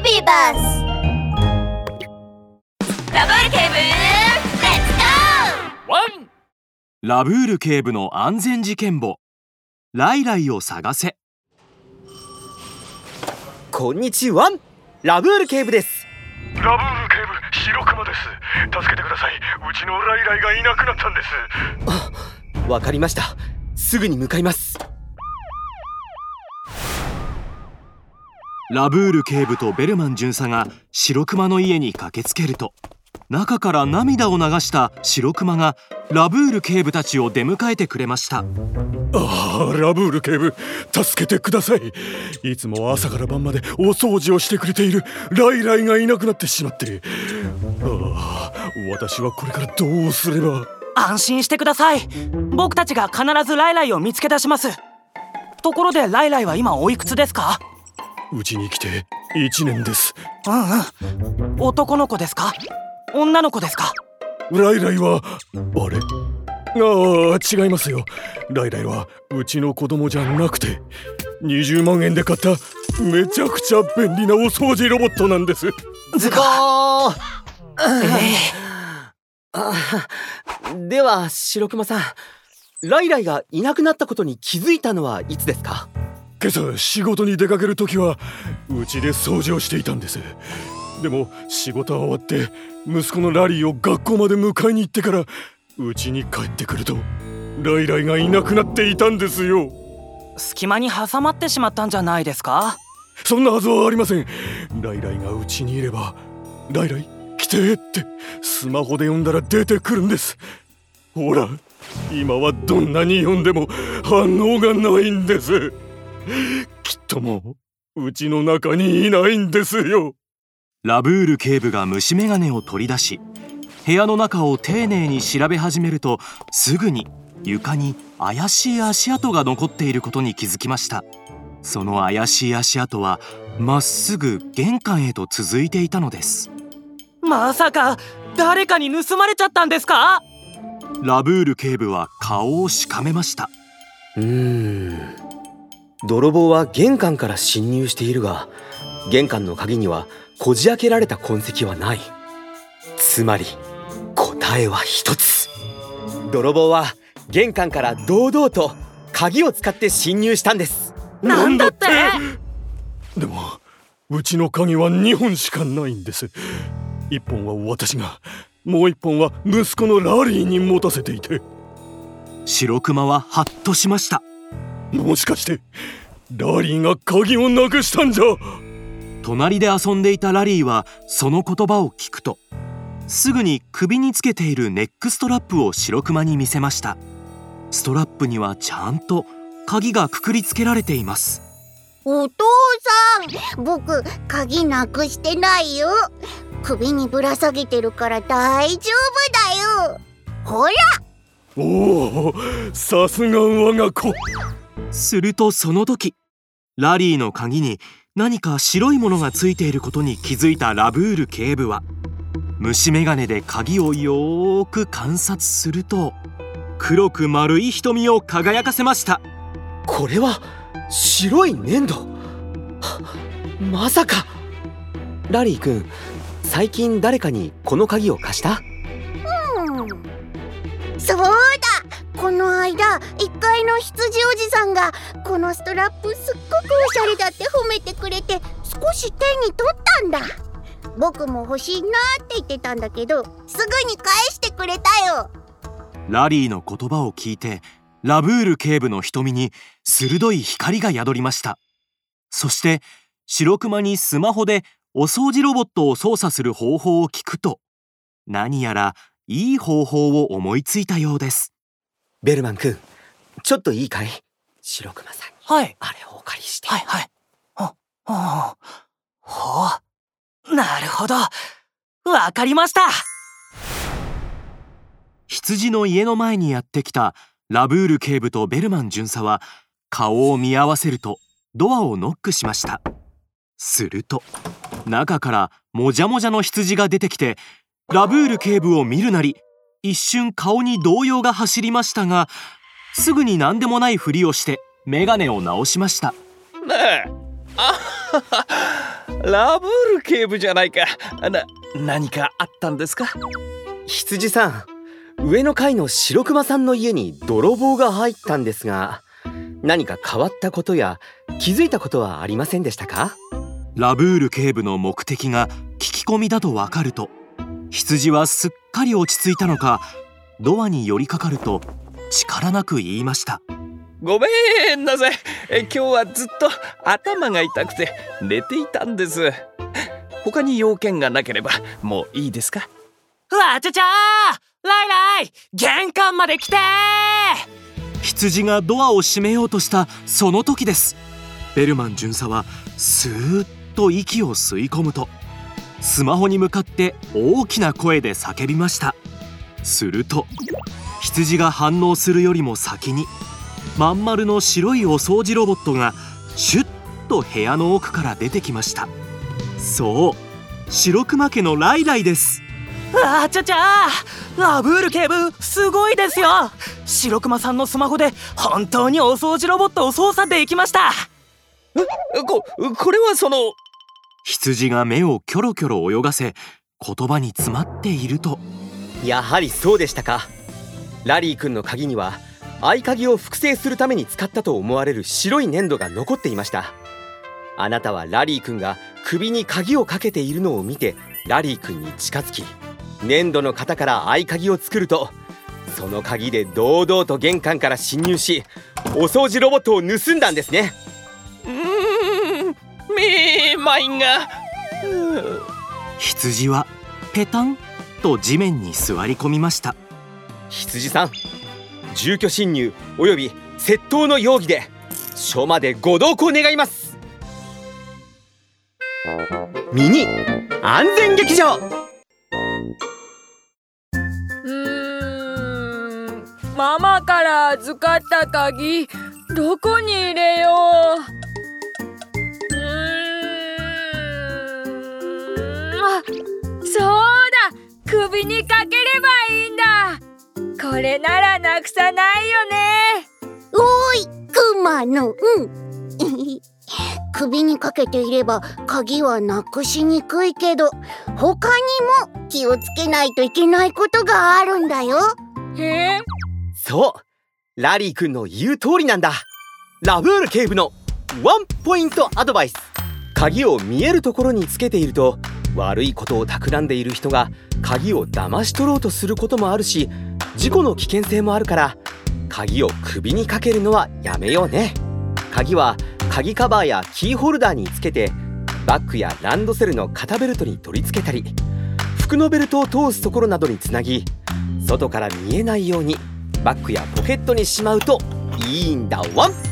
ビバスラブール警部レッツゴーワンラブール警部の安全事件簿。ライライを探せ。こんにちは。ラブール警部です。ラブール警部白熊です。助けてください。うちのライライがいなくなったんです。あわかりました。すぐに向かいますラブール警部とベルマン巡査が白熊の家に駆けつけると中から涙を流した白熊がラブール警部たちを出迎えてくれました。ああラブール警部助けてください。いつも朝から晩までお掃除をしてくれているライライがいなくなってしまってああ私はこれからどうすれば。安心してください。僕たちが必ずライライを見つけ出します。ところでライライは今おいくつですか？うちに来て1年です。うんうん。男の子ですか？女の子ですか？ライライはあれ？ああ違いますよ。ライライはうちの子供じゃなくて20万円で買っためちゃくちゃ便利なお掃除ロボットなんです。ズコーえあでは白熊さん。ライライがいなくなったことに気づいたのはいつですか？今朝仕事に出かける時はうちで掃除をしていたんです。でも仕事は終わって息子のラリーを学校まで迎えに行ってからうちに帰ってくるとライライがいなくなっていたんですよ。隙間に挟まってしまったんじゃないですか？そんなはずはありません。ライライがうちにいればライライ来てってスマホで呼んだら出てくるんです。ほら今はどんなに呼んでも反応がないんですきっともううちの中にいないんですよ。ラブール警部が虫眼鏡を取り出し部屋の中を丁寧に調べ始めるとすぐに床に怪しい足跡が残っていることに気づきました。その怪しい足跡はまっすぐ玄関へと続いていたのです。まさか誰かに盗まれちゃったんですか？ラブール警部は顔をしかめました。うーん泥棒は玄関から侵入しているが玄関の鍵にはこじ開けられた痕跡はない。つまり答えは一つ。泥棒は玄関から堂々と鍵を使って侵入したんです。なんだって？でもうちの鍵は2本しかないんです。1本は私がもう1本は息子のラリーに持たせていて。白熊はハッとしましたもしかしてラリーが鍵をなくしたんじゃ。隣で遊んでいたラリーはその言葉を聞くとすぐに首につけているネックストラップを白熊に見せました。ストラップにはちゃんと鍵がくくりつけられています。お父さん僕鍵なくしてないよ。首にぶら下げてるから大丈夫だよ。ほら。おおさすが我が子するとその時ラリーの鍵に何か白いものがついていることに気づいたラブール警部は虫眼鏡で鍵をよーく観察すると黒く丸い瞳を輝かせました。これは白い粘土？はまさか！ラリー君最近誰かにこの鍵を貸した？うん。そうだ。この間一階の羊おじさんがこのストラップすっごくおしゃれだって褒めてくれて少し手に取ったんだ。僕も欲しいなって言ってたんだけどすぐに返してくれたよ。ラリーの言葉を聞いてラブール警部の瞳に鋭い光が宿りました。そして白熊にスマホでお掃除ロボットを操作する方法を聞くと何やらいい方法を思いついたようです。ベルマン君ちょっといいかい？白熊さんにはい。あれをお借りして。はいはい。ほほほうなるほど。わかりました。羊の家の前にやってきたラブール警部とベルマン巡査は顔を見合わせるとドアをノックしました。すると中からもじゃもじゃの羊が出てきてラブール警部を見るなり一瞬顔に動揺が走りましたがすぐに何でもないふりをして眼鏡を直しました。ねえ。あはは。ラブール警部じゃないか。な何かあったんですか？羊さん上の階の白熊さんの家に泥棒が入ったんですが何か変わったことや気づいたことはありませんでしたか？ラブール警部の目的が聞き込みだとわかると羊はすっかり落ち着いたのかドアに寄りかかると力なく言いました。ごめんなさい。え今日はずっと頭が痛くて寝ていたんです。他に要件がなければもういいですか？わちゃちゃーライライ玄関まで来て羊がドアを閉めようとしたその時です。ベルマン巡査はスーッと息を吸い込むとスマホに向かって大きな声で叫びました。すると羊が反応するよりも先にまん丸の白いお掃除ロボットがシュッと部屋の奥から出てきました。そう白熊家のライライです。わちゃちゃーラブール警部すごいですよ。白熊さんのスマホで本当にお掃除ロボットを操作できました。ここれはその羊が目をキョロキョロ泳がせ言葉に詰まっていると。やはりそうでしたか。ラリー君の鍵には合鍵を複製するために使ったと思われる白い粘土が残っていました。あなたはラリー君が首に鍵をかけているのを見てラリー君に近づき粘土の型から合鍵を作るとその鍵で堂々と玄関から侵入しお掃除ロボットを盗んだんですね。うーんが。羊はペタンと地面に座り込みました。羊さん住居侵入および窃盗の容疑で署までご同行願います。ミニ安全劇場。うーんママから預かった鍵どこに入れれならなくさないよね。おーいクマのうん。首にかけていれば鍵はなくしにくいけど他にも気をつけないといけないことがあるんだよ。え。そうラリー君の言う通りなんだ。ラブール警部のワンポイントアドバイス。鍵を見えるところにつけていると悪いことを企んでいる人が鍵を騙し取ろうとすることもあるし事故の危険性もあるから鍵を首にかけるのはやめようね。鍵は鍵カバーやキーホルダーにつけてバッグやランドセルの肩ベルトに取り付けたり服のベルトを通すところなどにつなぎ外から見えないようにバッグやポケットにしまうといいんだワン。